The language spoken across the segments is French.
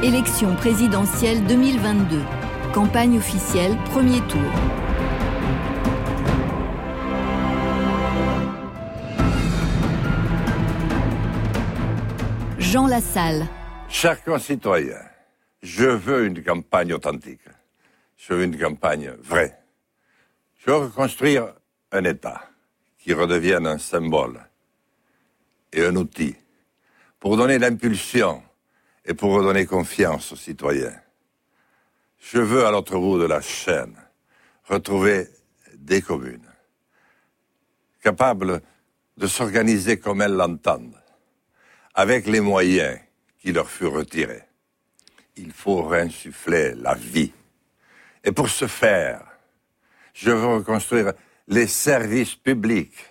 Élection présidentielle 2022. Campagne officielle, premier tour. Jean Lassalle. Chers concitoyens, je veux une campagne authentique. Je veux une campagne vraie. Je veux reconstruire un État qui redevienne un symbole et un outil pour donner l'impulsion et pour redonner confiance aux citoyens. Je veux à l'autre bout de la chaîne retrouver des communes capables de s'organiser comme elles l'entendent, avec les moyens qui leur furent retirés. Il faut réinsuffler la vie. Et pour ce faire, je veux reconstruire les services publics,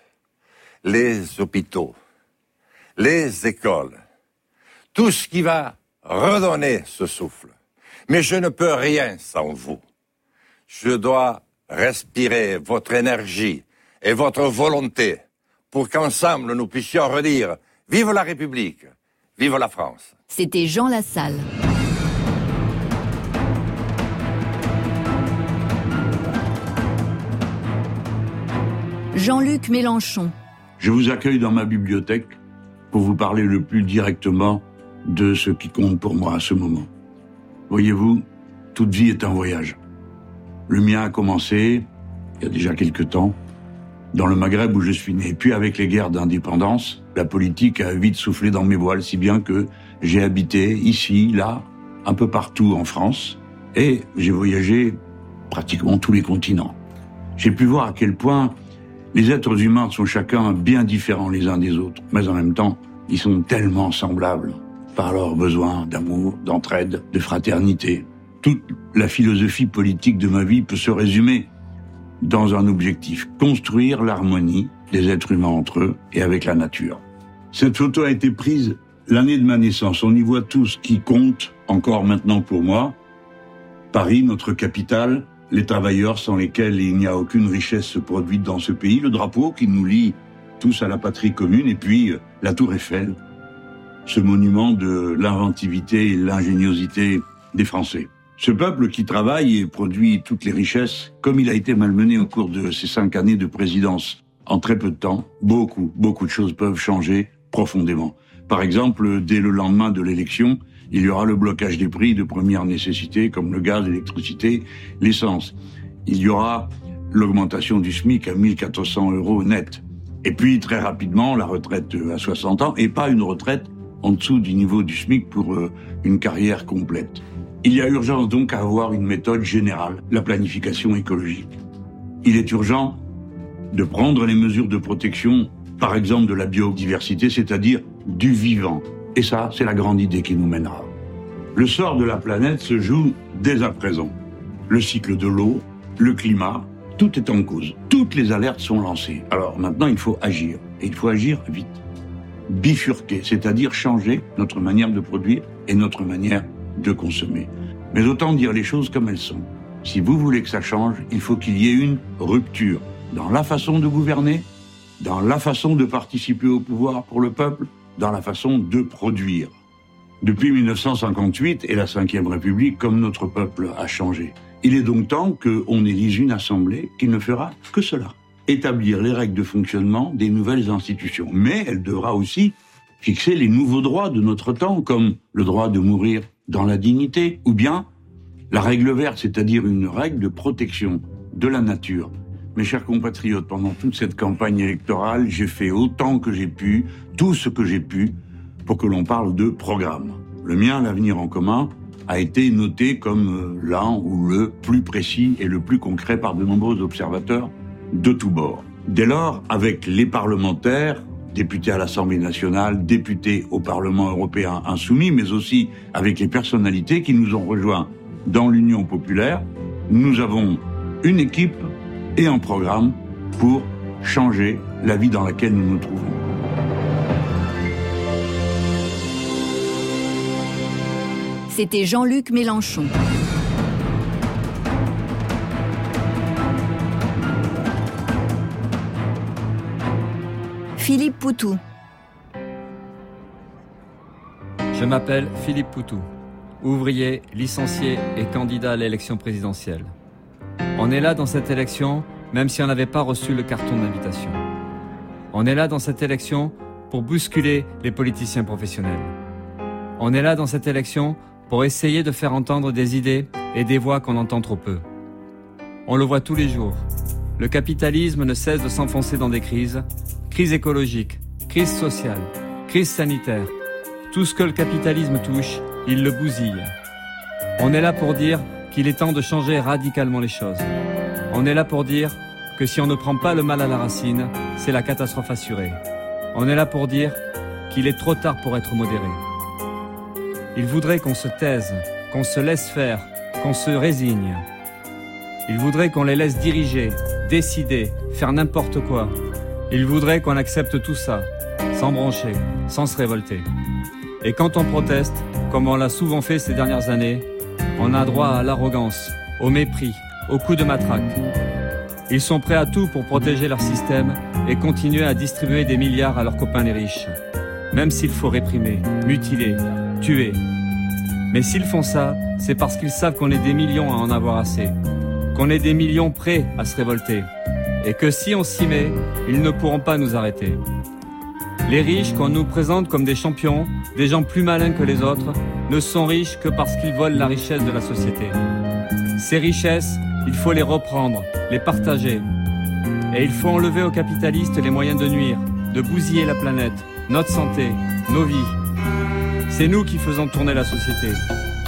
les hôpitaux, les écoles, tout ce qui va redonner ce souffle. Mais je ne peux rien sans vous. Je dois respirer votre énergie et votre volonté pour qu'ensemble nous puissions redire Vive la République, vive la France. C'était Jean Lassalle. Jean-Luc Mélenchon. Je vous accueille dans ma bibliothèque pour vous parler le plus directement de ce qui compte pour moi à ce moment. Voyez-vous, toute vie est un voyage. Le mien a commencé, il y a déjà quelque temps, dans le Maghreb où je suis né. Puis avec les guerres d'indépendance, la politique a vite soufflé dans mes voiles, si bien que j'ai habité ici, là, un peu partout en France, et j'ai voyagé pratiquement tous les continents. J'ai pu voir à quel point les êtres humains sont chacun bien différents les uns des autres, mais en même temps, ils sont tellement semblables par leurs besoins d'amour, d'entraide, de fraternité. Toute la philosophie politique de ma vie peut se résumer dans un objectif, construire l'harmonie des êtres humains entre eux et avec la nature. Cette photo a été prise l'année de ma naissance. On y voit tout ce qui compte encore maintenant pour moi. Paris, notre capitale, les travailleurs sans lesquels il n'y a aucune richesse produite dans ce pays, le drapeau qui nous lie tous à la patrie commune, et puis euh, la tour Eiffel, ce monument de l'inventivité et l'ingéniosité des Français. Ce peuple qui travaille et produit toutes les richesses, comme il a été malmené au cours de ces cinq années de présidence, en très peu de temps, beaucoup, beaucoup de choses peuvent changer profondément. Par exemple, dès le lendemain de l'élection, il y aura le blocage des prix de première nécessité comme le gaz, l'électricité, l'essence. Il y aura l'augmentation du SMIC à 1400 euros net. Et puis, très rapidement, la retraite à 60 ans, et pas une retraite en dessous du niveau du SMIC pour euh, une carrière complète. Il y a urgence donc à avoir une méthode générale, la planification écologique. Il est urgent de prendre les mesures de protection, par exemple de la biodiversité, c'est-à-dire du vivant. Et ça, c'est la grande idée qui nous mènera. Le sort de la planète se joue dès à présent. Le cycle de l'eau, le climat, tout est en cause. Toutes les alertes sont lancées. Alors maintenant, il faut agir. Et il faut agir vite bifurquer, c'est-à-dire changer notre manière de produire et notre manière de consommer. Mais autant dire les choses comme elles sont. Si vous voulez que ça change, il faut qu'il y ait une rupture dans la façon de gouverner, dans la façon de participer au pouvoir pour le peuple, dans la façon de produire. Depuis 1958 et la Ve République, comme notre peuple a changé. Il est donc temps qu'on élise une assemblée qui ne fera que cela établir les règles de fonctionnement des nouvelles institutions. Mais elle devra aussi fixer les nouveaux droits de notre temps, comme le droit de mourir dans la dignité, ou bien la règle verte, c'est-à-dire une règle de protection de la nature. Mes chers compatriotes, pendant toute cette campagne électorale, j'ai fait autant que j'ai pu, tout ce que j'ai pu, pour que l'on parle de programme. Le mien, l'avenir en commun, a été noté comme euh, l'un ou le plus précis et le plus concret par de nombreux observateurs de tous bords. Dès lors, avec les parlementaires, députés à l'Assemblée nationale, députés au Parlement européen insoumis, mais aussi avec les personnalités qui nous ont rejoints dans l'Union populaire, nous avons une équipe et un programme pour changer la vie dans laquelle nous nous trouvons. C'était Jean-Luc Mélenchon. Philippe Poutou. Je m'appelle Philippe Poutou. ouvriers, licenciés et candidats à l'élection présidentielle. On est là dans cette élection, même si on n'avait pas reçu le carton d'invitation. On est là dans cette élection pour bousculer les politiciens professionnels. On est là dans cette élection pour essayer de faire entendre des idées et des voix qu'on entend trop peu. On le voit tous les jours. Le capitalisme ne cesse de s'enfoncer dans des crises, crise écologique, crise sociale, crise sanitaire. Tout ce que le capitalisme touche, il le bousille. On est là pour dire qu'il est temps de changer radicalement les choses. On est là pour dire que si on ne prend pas le mal à la racine, c'est la catastrophe assurée. On est là pour dire qu'il est trop tard pour être modéré. Il voudrait qu'on se taise, qu'on se laisse faire, qu'on se résigne. Il voudrait qu'on les laisse diriger, décider, faire n'importe quoi. Il voudrait qu'on accepte tout ça, sans broncher, sans se révolter. Et quand on proteste, comme on l'a souvent fait ces dernières années, on a droit à l'arrogance, au mépris, au coup de matraque. Ils sont prêts à tout pour protéger leur système et continuer à distribuer des milliards à leurs copains les riches. Même s'il faut réprimer, mutiler, tuer. Mais s'ils font ça, c'est parce qu'ils savent qu'on est des millions à en avoir assez. Qu'on est des millions prêts à se révolter. Et que si on s'y met, ils ne pourront pas nous arrêter. Les riches, qu'on nous présente comme des champions, des gens plus malins que les autres, ne sont riches que parce qu'ils volent la richesse de la société. Ces richesses, il faut les reprendre, les partager. Et il faut enlever aux capitalistes les moyens de nuire, de bousiller la planète, notre santé, nos vies. C'est nous qui faisons tourner la société.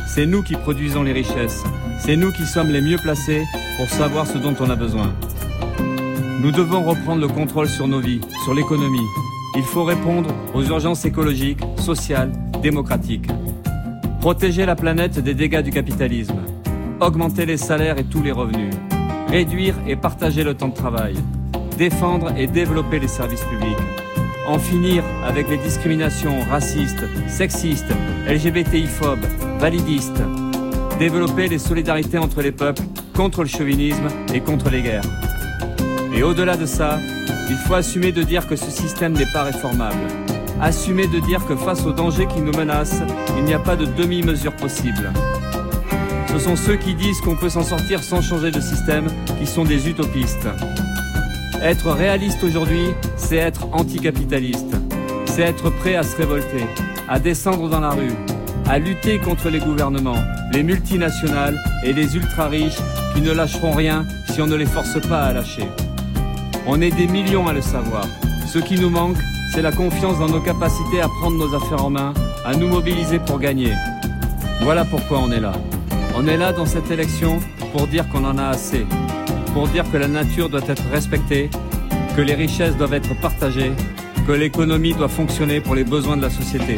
C'est nous qui produisons les richesses. C'est nous qui sommes les mieux placés pour savoir ce dont on a besoin. Nous devons reprendre le contrôle sur nos vies, sur l'économie. Il faut répondre aux urgences écologiques, sociales, démocratiques. Protéger la planète des dégâts du capitalisme. Augmenter les salaires et tous les revenus. Réduire et partager le temps de travail. Défendre et développer les services publics en finir avec les discriminations racistes, sexistes, LGBTI-phobes, validistes, développer les solidarités entre les peuples contre le chauvinisme et contre les guerres. Et au-delà de ça, il faut assumer de dire que ce système n'est pas réformable. Assumer de dire que face aux dangers qui nous menacent, il n'y a pas de demi-mesure possible. Ce sont ceux qui disent qu'on peut s'en sortir sans changer de système qui sont des utopistes. Être réaliste aujourd'hui, c'est être anticapitaliste. C'est être prêt à se révolter, à descendre dans la rue, à lutter contre les gouvernements, les multinationales et les ultra-riches qui ne lâcheront rien si on ne les force pas à lâcher. On est des millions à le savoir. Ce qui nous manque, c'est la confiance dans nos capacités à prendre nos affaires en main, à nous mobiliser pour gagner. Voilà pourquoi on est là. On est là dans cette élection pour dire qu'on en a assez, pour dire que la nature doit être respectée, que les richesses doivent être partagées, que l'économie doit fonctionner pour les besoins de la société,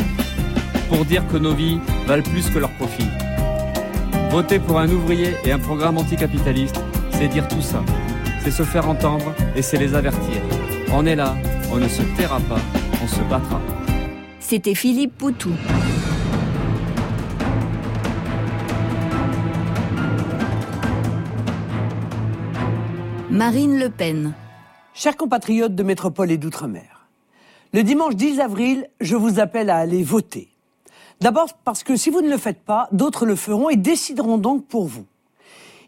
pour dire que nos vies valent plus que leurs profits. Voter pour un ouvrier et un programme anticapitaliste, c'est dire tout ça, c'est se faire entendre et c'est les avertir. On est là, on ne se taira pas, on se battra. C'était Philippe Poutou. Marine Le Pen. Chers compatriotes de métropole et d'outre-mer, le dimanche 10 avril, je vous appelle à aller voter. D'abord parce que si vous ne le faites pas, d'autres le feront et décideront donc pour vous.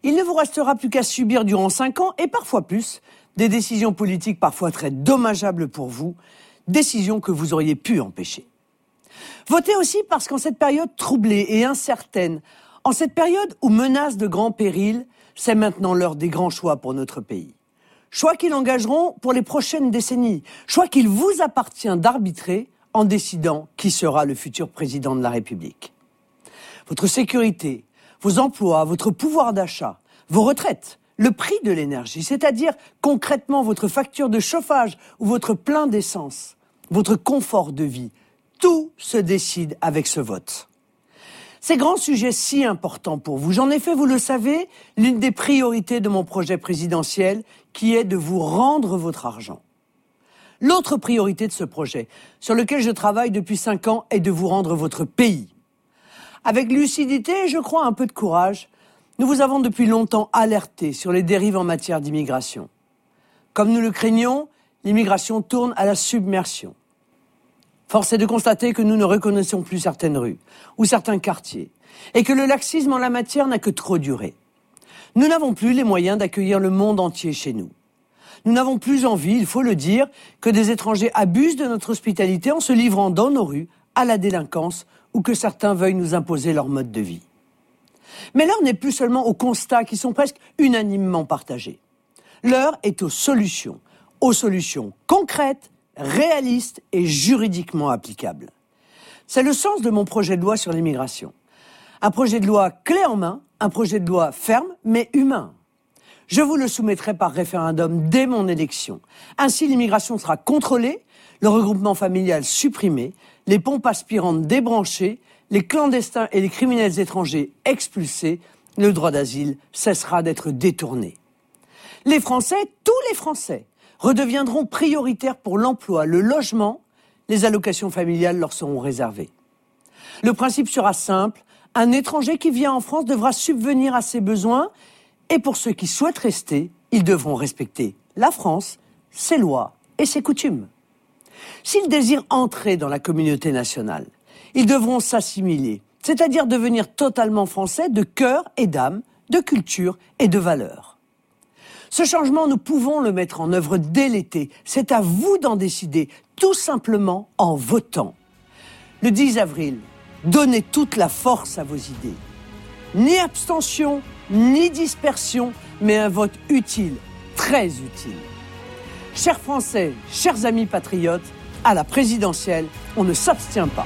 Il ne vous restera plus qu'à subir durant cinq ans, et parfois plus, des décisions politiques parfois très dommageables pour vous, décisions que vous auriez pu empêcher. Votez aussi parce qu'en cette période troublée et incertaine, en cette période où menace de grands périls, c'est maintenant l'heure des grands choix pour notre pays. Choix qu'ils engageront pour les prochaines décennies. Choix qu'il vous appartient d'arbitrer en décidant qui sera le futur président de la République. Votre sécurité, vos emplois, votre pouvoir d'achat, vos retraites, le prix de l'énergie, c'est-à-dire concrètement votre facture de chauffage ou votre plein d'essence, votre confort de vie, tout se décide avec ce vote. Ces grands sujets si importants pour vous, j'en ai fait, vous le savez, l'une des priorités de mon projet présidentiel, qui est de vous rendre votre argent. L'autre priorité de ce projet, sur lequel je travaille depuis cinq ans, est de vous rendre votre pays. Avec lucidité et je crois un peu de courage, nous vous avons depuis longtemps alerté sur les dérives en matière d'immigration. Comme nous le craignons, l'immigration tourne à la submersion. Force est de constater que nous ne reconnaissons plus certaines rues ou certains quartiers et que le laxisme en la matière n'a que trop duré. Nous n'avons plus les moyens d'accueillir le monde entier chez nous. Nous n'avons plus envie, il faut le dire, que des étrangers abusent de notre hospitalité en se livrant dans nos rues à la délinquance ou que certains veuillent nous imposer leur mode de vie. Mais l'heure n'est plus seulement aux constats qui sont presque unanimement partagés. L'heure est aux solutions, aux solutions concrètes, réalistes et juridiquement applicables. C'est le sens de mon projet de loi sur l'immigration. Un projet de loi clé en main, un projet de loi ferme mais humain. Je vous le soumettrai par référendum dès mon élection. Ainsi, l'immigration sera contrôlée, le regroupement familial supprimé, les pompes aspirantes débranchées, les clandestins et les criminels étrangers expulsés, le droit d'asile cessera d'être détourné. Les Français, tous les Français, redeviendront prioritaires pour l'emploi, le logement, les allocations familiales leur seront réservées. Le principe sera simple, un étranger qui vient en France devra subvenir à ses besoins et pour ceux qui souhaitent rester, ils devront respecter la France, ses lois et ses coutumes. S'ils désirent entrer dans la communauté nationale, ils devront s'assimiler, c'est-à-dire devenir totalement français de cœur et d'âme, de culture et de valeur. Ce changement, nous pouvons le mettre en œuvre dès l'été. C'est à vous d'en décider, tout simplement en votant. Le 10 avril, Donnez toute la force à vos idées. Ni abstention, ni dispersion, mais un vote utile, très utile. Chers Français, chers amis patriotes, à la présidentielle, on ne s'abstient pas.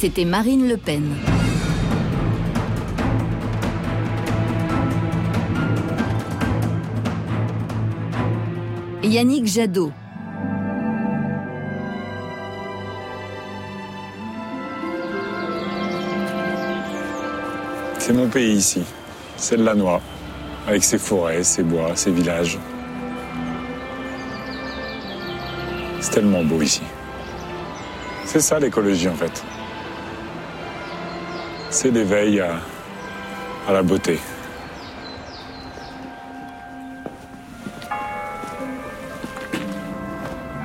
C'était Marine Le Pen. Yannick Jadot. C'est mon pays ici. C'est de la noix, avec ses forêts, ses bois, ses villages. C'est tellement beau ici. C'est ça l'écologie en fait c'est l'éveil à, la beauté.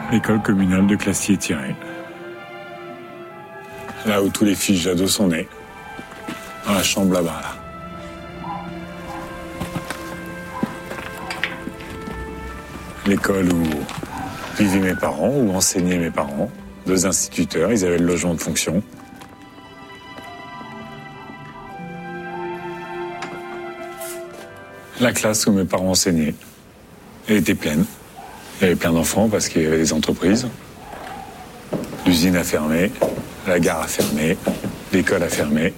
L'école communale de Classier-Thierry. Là où tous les fils Jadot sont nés. Dans la chambre là-bas, là. L'école où vivaient mes parents, où enseignaient mes parents. Deux instituteurs, ils avaient le logement de fonction. La classe où mes parents enseignaient, était pleine. Il y avait plein d'enfants parce qu'il y avait des entreprises. L'usine a fermé, la gare a fermé, l'école a fermé.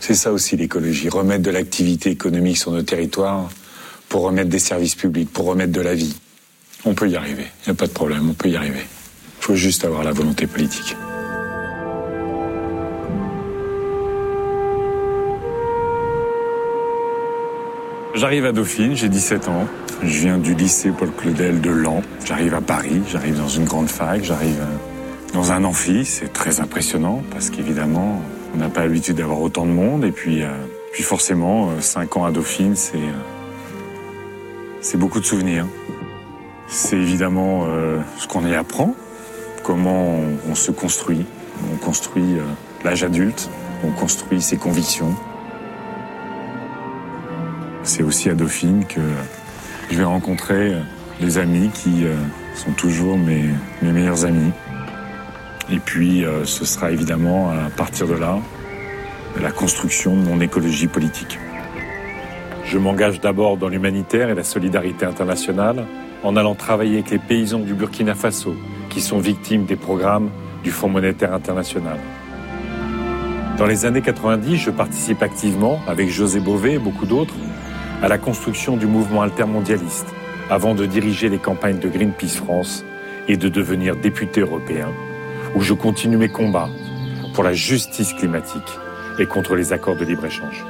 C'est ça aussi l'écologie, remettre de l'activité économique sur nos territoires pour remettre des services publics, pour remettre de la vie. On peut y arriver, il n'y a pas de problème, on peut y arriver. Il faut juste avoir la volonté politique. J'arrive à Dauphine, j'ai 17 ans. Je viens du lycée Paul Claudel de Lens. J'arrive à Paris, j'arrive dans une grande fac, j'arrive euh, dans un amphi. C'est très impressionnant parce qu'évidemment, on n'a pas l'habitude d'avoir autant de monde. Et puis, euh, forcément, 5 euh, ans à Dauphine, c'est beaucoup de souvenirs. C'est évidemment ce qu'on y apprend, comment on, se construit. On construit l'âge adulte, on construit ses convictions, c'est aussi à Dauphine que je vais rencontrer les amis qui euh, sont toujours mes, meilleurs amis. Et puis euh, ce sera évidemment à partir de là la construction de mon écologie politique. Je m'engage d'abord dans l'humanitaire et la solidarité internationale en allant travailler avec les paysans du Burkina Faso qui sont victimes des programmes du Fonds monétaire international. Dans les années 90, je participe activement, avec José Bové et beaucoup d'autres, à la construction du mouvement altermondialiste avant de diriger les campagnes de Greenpeace France et de devenir député européen, où je continue mes combats pour la justice climatique et contre les accords de libre-échange.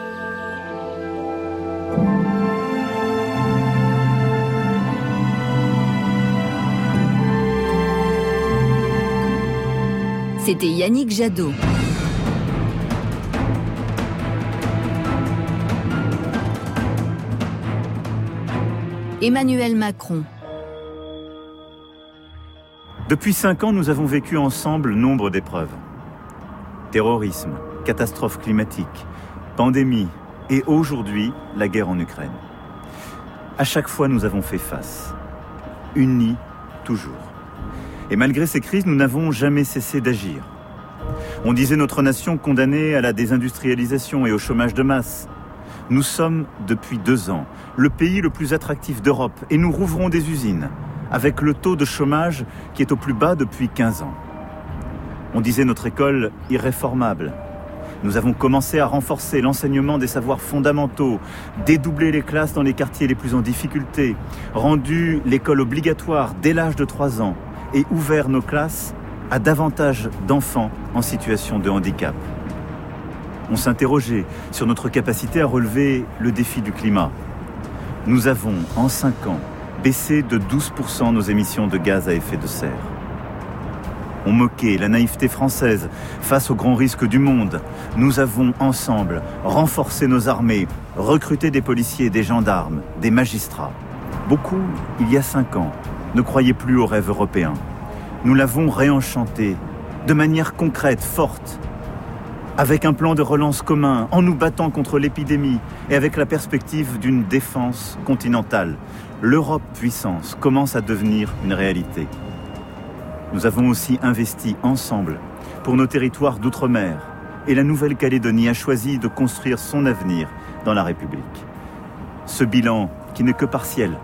C'était Yannick Jadot. Emmanuel Macron. Depuis cinq ans, nous avons vécu ensemble nombre d'épreuves. Terrorisme, catastrophe climatique, pandémie et aujourd'hui la guerre en Ukraine. À chaque fois, nous avons fait face, unis toujours. Et malgré ces crises, nous n'avons jamais cessé d'agir. On disait notre nation condamnée à la désindustrialisation et au chômage de masse. Nous sommes, depuis deux ans, le pays le plus attractif d'Europe et nous rouvrons des usines, avec le taux de chômage qui est au plus bas depuis 15 ans. On disait notre école irréformable. Nous avons commencé à renforcer l'enseignement des savoirs fondamentaux, dédoubler les classes dans les quartiers les plus en difficulté, rendu l'école obligatoire dès l'âge de 3 ans et ouvert nos classes à davantage d'enfants en situation de handicap. On s'interrogeait sur notre capacité à relever le défi du climat. Nous avons, en 5 ans, baissé de 12% nos émissions de gaz à effet de serre. On moquait la naïveté française face aux grands risques du monde. Nous avons ensemble renforcé nos armées, recruté des policiers, des gendarmes, des magistrats. Beaucoup, il y a cinq ans, ne croyaient plus au rêve européen. Nous l'avons réenchanté de manière concrète, forte, avec un plan de relance commun, en nous battant contre l'épidémie et avec la perspective d'une défense continentale. L'Europe puissance commence à devenir une réalité. Nous avons aussi investi ensemble pour nos territoires d'outre-mer et la Nouvelle-Calédonie a choisi de construire son avenir dans la République. Ce bilan, qui n'est que partiel,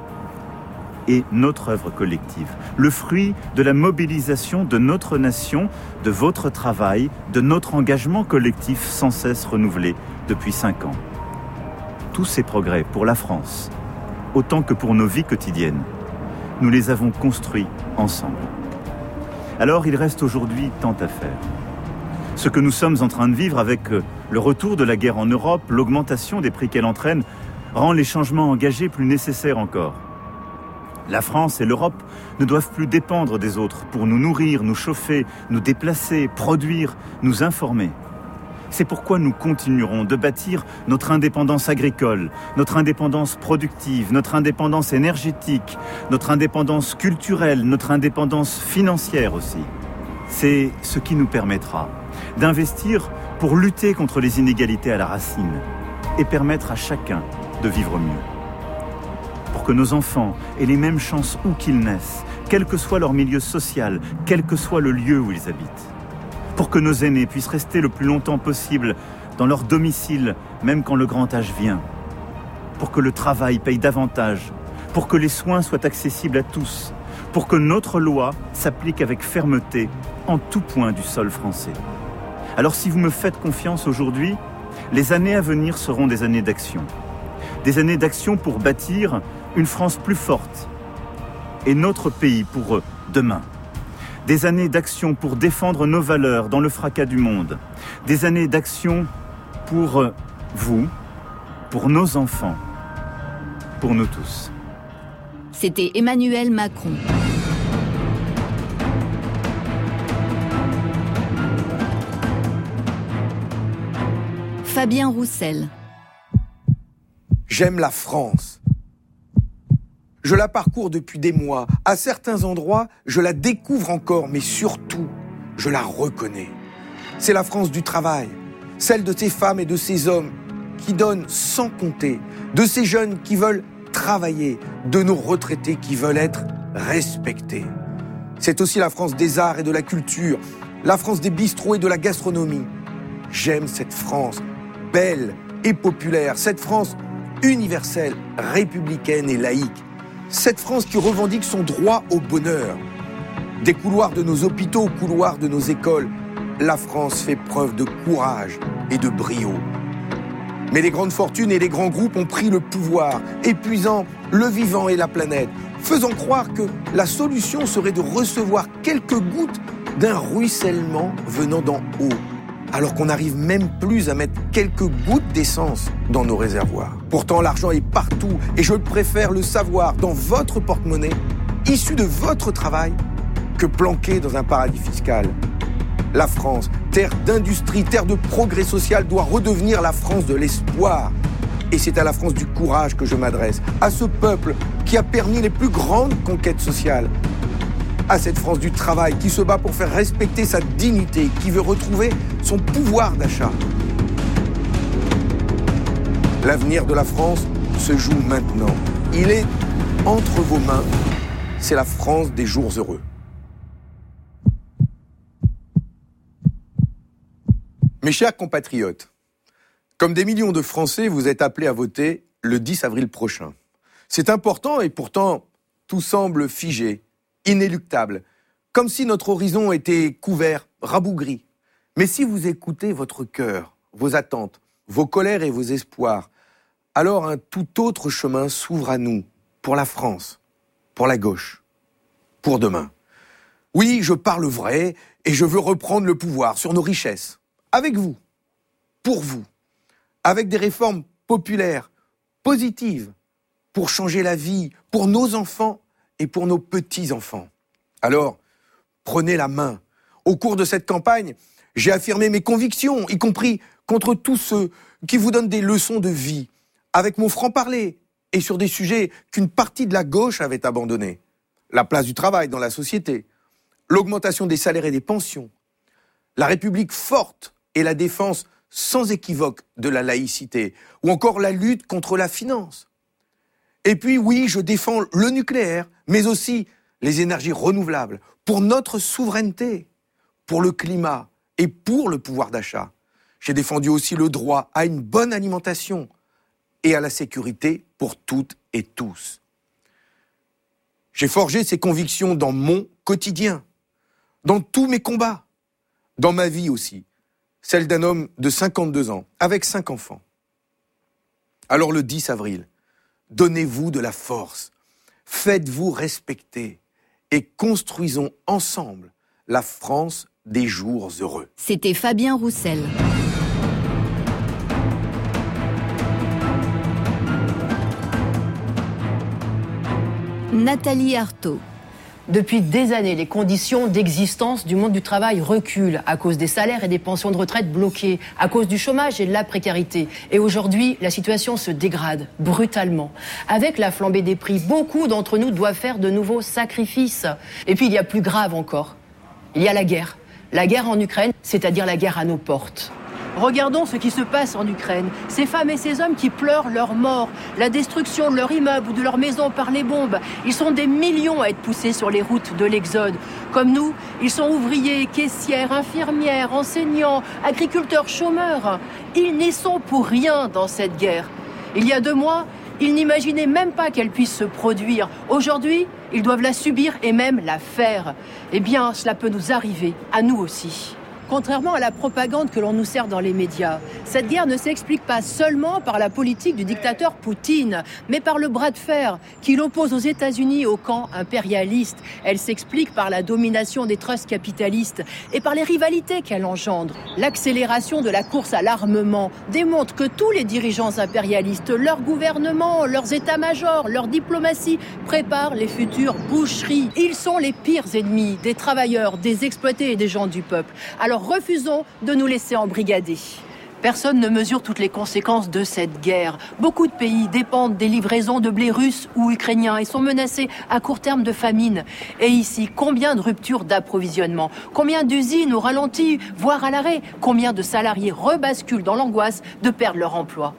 est notre œuvre collective, le fruit de la mobilisation de notre nation, de votre travail, de notre engagement collectif sans cesse renouvelé depuis cinq ans. Tous ces progrès pour la France, autant que pour nos vies quotidiennes, nous les avons construits ensemble. Alors il reste aujourd'hui tant à faire. Ce que nous sommes en train de vivre avec euh, le retour de la guerre en Europe, l'augmentation des prix qu'elle entraîne, rend les changements engagés plus nécessaires encore. La France et l'Europe ne doivent plus dépendre des autres pour nous nourrir, nous chauffer, nous déplacer, produire, nous informer. C'est pourquoi nous continuerons de bâtir notre indépendance agricole, notre indépendance productive, notre indépendance énergétique, notre indépendance culturelle, notre indépendance financière aussi. C'est ce qui nous permettra d'investir pour lutter contre les inégalités à la racine et permettre à chacun de vivre mieux. Que nos enfants aient les mêmes chances où qu'ils naissent, quel que soit leur milieu social, quel que soit le lieu où ils habitent pour que nos aînés puissent rester le plus longtemps possible dans leur domicile, même quand le grand âge vient, pour que le travail paye davantage, pour que les soins soient accessibles à tous, pour que notre loi s'applique avec fermeté en tout point du sol français. Alors si vous me faites confiance aujourd'hui, les années à venir seront des années d'action. Des années d'action pour bâtir une France plus forte et notre pays pour demain. Des années d'action pour défendre nos valeurs dans le fracas du monde. Des années d'action pour euh, vous, pour nos enfants, pour nous tous. C'était Emmanuel Macron. Fabien Roussel. J'aime la France. Je la parcours depuis des mois. À certains endroits, je la découvre encore, mais surtout, je la reconnais. C'est la France du travail, celle de ces femmes et de ces hommes qui donnent sans compter, de ces jeunes qui veulent travailler, de nos retraités qui veulent être respectés. C'est aussi la France des arts et de la culture, la France des bistrots et de la gastronomie. J'aime cette France belle et populaire, cette France universelle, républicaine et laïque. Cette France qui revendique son droit au bonheur. Des couloirs de nos hôpitaux aux couloirs de nos écoles, la France fait preuve de courage et de brio. Mais les grandes fortunes et les grands groupes ont pris le pouvoir, épuisant le vivant et la planète, faisant croire que la solution serait de recevoir quelques gouttes d'un ruissellement venant d'en haut alors qu'on n'arrive même plus à mettre quelques gouttes d'essence dans nos réservoirs. Pourtant, l'argent est partout et je préfère le savoir dans votre porte-monnaie, issu de votre travail, que planqué dans un paradis fiscal. La France, terre d'industrie, terre de progrès social, doit redevenir la France de l'espoir. Et c'est à la France du courage que je m'adresse, à ce peuple qui a permis les plus grandes conquêtes sociales, à cette France du travail qui se bat pour faire respecter sa dignité, qui veut retrouver son pouvoir d'achat. L'avenir de la France se joue maintenant. Il est entre vos mains. C'est la France des jours heureux. Mes chers compatriotes, comme des millions de Français, vous êtes appelés à voter le 10 avril prochain. C'est important et pourtant tout semble figé, inéluctable, comme si notre horizon était couvert, rabougri. Mais si vous écoutez votre cœur, vos attentes, vos colères et vos espoirs, alors un tout autre chemin s'ouvre à nous, pour la France, pour la gauche, pour demain. Oui, je parle vrai et je veux reprendre le pouvoir sur nos richesses, avec vous, pour vous, avec des réformes populaires, positives, pour changer la vie, pour nos enfants et pour nos petits-enfants. Alors, prenez la main. Au cours de cette campagne, j'ai affirmé mes convictions, y compris contre tous ceux qui vous donnent des leçons de vie, avec mon franc-parler, et sur des sujets qu'une partie de la gauche avait abandonnés. La place du travail dans la société, l'augmentation des salaires et des pensions, la République forte et la défense sans équivoque de la laïcité, ou encore la lutte contre la finance. Et puis oui, je défends le nucléaire, mais aussi les énergies renouvelables, pour notre souveraineté, pour le climat et pour le pouvoir d'achat. J'ai défendu aussi le droit à une bonne alimentation et à la sécurité pour toutes et tous. J'ai forgé ces convictions dans mon quotidien, dans tous mes combats, dans ma vie aussi, celle d'un homme de 52 ans, avec cinq enfants. Alors le 10 avril, donnez-vous de la force, faites-vous respecter et construisons ensemble la France des jours heureux. C'était Fabien Roussel. Nathalie Artaud. Depuis des années, les conditions d'existence du monde du travail reculent à cause des salaires et des pensions de retraite bloquées, à cause du chômage et de la précarité. Et aujourd'hui, la situation se dégrade brutalement. Avec la flambée des prix, beaucoup d'entre nous doivent faire de nouveaux sacrifices. Et puis il y a plus grave encore. Il y a la guerre. La guerre en Ukraine, c'est-à-dire la guerre à nos portes. Regardons ce qui se passe en Ukraine. Ces femmes et ces hommes qui pleurent leur mort, la destruction de leur immeuble ou de leur maison par les bombes. Ils sont des millions à être poussés sur les routes de l'Exode. Comme nous, ils sont ouvriers, caissières, infirmières, enseignants, agriculteurs, chômeurs. Ils n'y sont pour rien dans cette guerre. Il y a deux mois, ils n'imaginaient même pas qu'elle puisse se produire. Aujourd'hui, ils doivent la subir et même la faire. Eh bien, cela peut nous arriver, à nous aussi. Contrairement à la propagande que l'on nous sert dans les médias, cette guerre ne s'explique pas seulement par la politique du dictateur Poutine, mais par le bras de fer qu'il oppose aux États-Unis au camp impérialiste. Elle s'explique par la domination des trusts capitalistes et par les rivalités qu'elle engendre. L'accélération de la course à l'armement démontre que tous les dirigeants impérialistes, leurs gouvernements, leurs états-majors, leur diplomatie préparent les futures boucheries. Ils sont les pires ennemis des travailleurs, des exploités et des gens du peuple. Alors refusons de nous laisser embrigader. Personne ne mesure toutes les conséquences de cette guerre. Beaucoup de pays dépendent des livraisons de blé russe ou ukrainien et sont menacés à court terme de famine. Et ici, combien de ruptures d'approvisionnement? Combien d'usines au ralenti, voire à l'arrêt? Combien de salariés rebasculent dans l'angoisse de perdre leur emploi?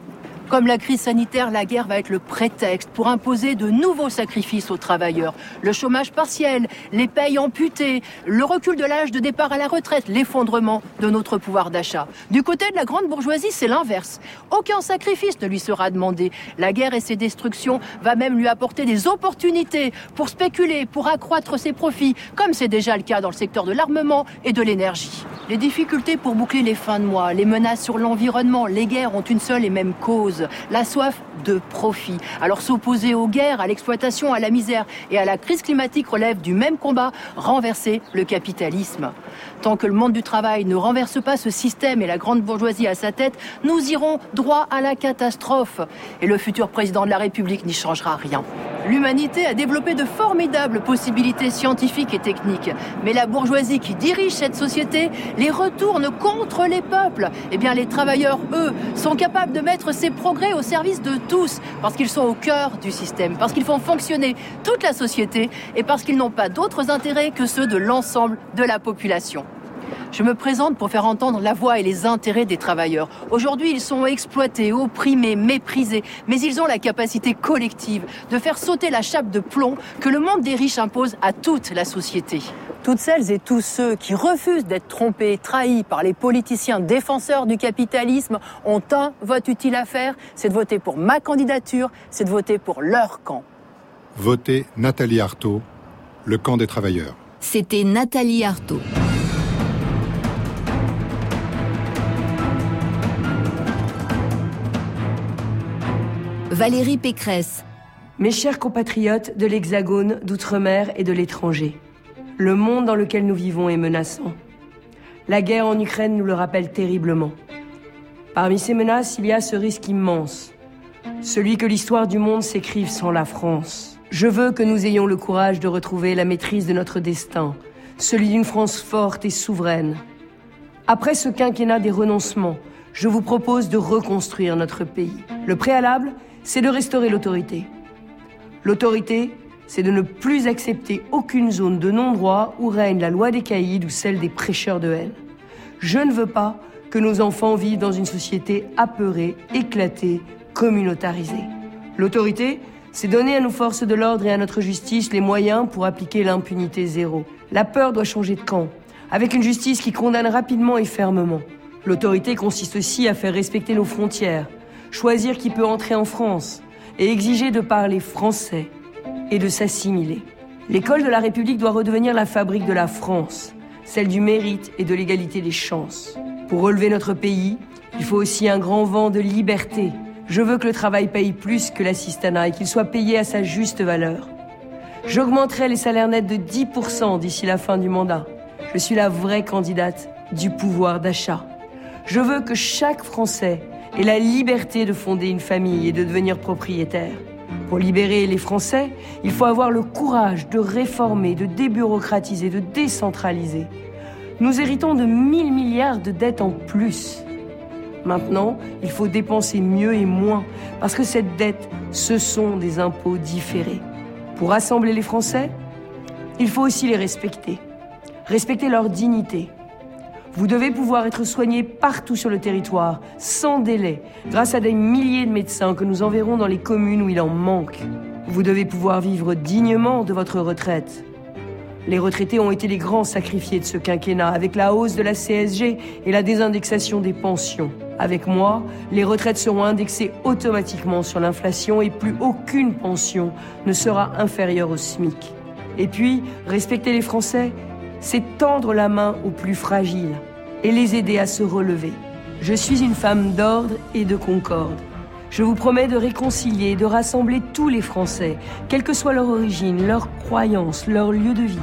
Comme la crise sanitaire, la guerre va être le prétexte pour imposer de nouveaux sacrifices aux travailleurs. Le chômage partiel, les payes amputées, le recul de l'âge de départ à la retraite, l'effondrement de notre pouvoir d'achat. Du côté de la grande bourgeoisie, c'est l'inverse. Aucun sacrifice ne lui sera demandé. La guerre et ses destructions va même lui apporter des opportunités pour spéculer, pour accroître ses profits, comme c'est déjà le cas dans le secteur de l'armement et de l'énergie. Les difficultés pour boucler les fins de mois, les menaces sur l'environnement, les guerres ont une seule et même cause la soif de profit. Alors s'opposer aux guerres, à l'exploitation, à la misère et à la crise climatique relève du même combat, renverser le capitalisme. Tant que le monde du travail ne renverse pas ce système et la grande bourgeoisie à sa tête, nous irons droit à la catastrophe. Et le futur président de la République n'y changera rien. L'humanité a développé de formidables possibilités scientifiques et techniques. Mais la bourgeoisie qui dirige cette société les retourne contre les peuples. Eh bien, les travailleurs, eux, sont capables de mettre ces progrès au service de tous, parce qu'ils sont au cœur du système, parce qu'ils font fonctionner toute la société et parce qu'ils n'ont pas d'autres intérêts que ceux de l'ensemble de la population. Je me présente pour faire entendre la voix et les intérêts des travailleurs. Aujourd'hui, ils sont exploités, opprimés, méprisés, mais ils ont la capacité collective de faire sauter la chape de plomb que le monde des riches impose à toute la société. Toutes celles et tous ceux qui refusent d'être trompés, trahis par les politiciens défenseurs du capitalisme ont un vote utile à faire, c'est de voter pour ma candidature, c'est de voter pour leur camp. Votez Nathalie Arthaud, le camp des travailleurs. C'était Nathalie Arthaud. Valérie Pécresse. Mes chers compatriotes de l'Hexagone, d'outre-mer et de l'étranger, le monde dans lequel nous vivons est menaçant. La guerre en Ukraine nous le rappelle terriblement. Parmi ces menaces, il y a ce risque immense, celui que l'histoire du monde s'écrive sans la France. Je veux que nous ayons le courage de retrouver la maîtrise de notre destin, celui d'une France forte et souveraine. Après ce quinquennat des renoncements, je vous propose de reconstruire notre pays. Le préalable, c'est de restaurer l'autorité. L'autorité, c'est de ne plus accepter aucune zone de non-droit où règne la loi des caïds ou celle des prêcheurs de haine. Je ne veux pas que nos enfants vivent dans une société apeurée, éclatée, communautarisée. L'autorité, c'est donner à nos forces de l'ordre et à notre justice les moyens pour appliquer l'impunité zéro. La peur doit changer de camp, avec une justice qui condamne rapidement et fermement. L'autorité consiste aussi à faire respecter nos frontières, choisir qui peut entrer en France et exiger de parler français et de s'assimiler. L'école de la République doit redevenir la fabrique de la France, celle du mérite et de l'égalité des chances. Pour relever notre pays, il faut aussi un grand vent de liberté. Je veux que le travail paye plus que l'assistanat et qu'il soit payé à sa juste valeur. J'augmenterai les salaires nets de 10% d'ici la fin du mandat. Je suis la vraie candidate du pouvoir d'achat. Je veux que chaque Français ait la liberté de fonder une famille et de devenir propriétaire. Pour libérer les Français, il faut avoir le courage de réformer, de débureaucratiser, de décentraliser. Nous héritons de 1000 milliards de dettes en plus. Maintenant, il faut dépenser mieux et moins, parce que cette dette, ce sont des impôts différés. Pour rassembler les Français, il faut aussi les respecter. Respecter leur dignité, vous devez pouvoir être soigné partout sur le territoire, sans délai, grâce à des milliers de médecins que nous enverrons dans les communes où il en manque. Vous devez pouvoir vivre dignement de votre retraite. Les retraités ont été les grands sacrifiés de ce quinquennat, avec la hausse de la CSG et la désindexation des pensions. Avec moi, les retraites seront indexées automatiquement sur l'inflation et plus aucune pension ne sera inférieure au SMIC. Et puis, respecter les Français, c'est tendre la main aux plus fragiles et les aider à se relever. Je suis une femme d'ordre et de concorde. Je vous promets de réconcilier, de rassembler tous les Français, quelle que soit leur origine, leur croyance, leur lieu de vie.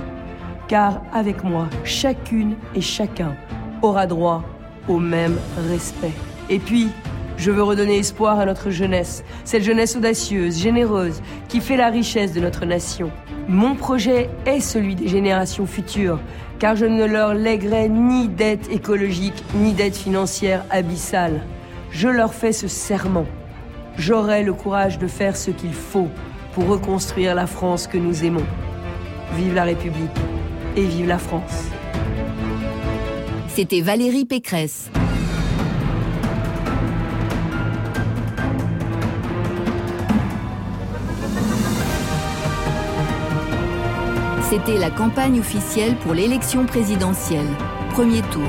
Car avec moi, chacune et chacun aura droit au même respect. Et puis, je veux redonner espoir à notre jeunesse, cette jeunesse audacieuse, généreuse, qui fait la richesse de notre nation. Mon projet est celui des générations futures, car je ne leur lèguerai ni dette écologique, ni dette financière abyssale. Je leur fais ce serment. J'aurai le courage de faire ce qu'il faut pour reconstruire la France que nous aimons. Vive la République et vive la France. C'était Valérie Pécresse. C'était la campagne officielle pour l'élection présidentielle. Premier tour.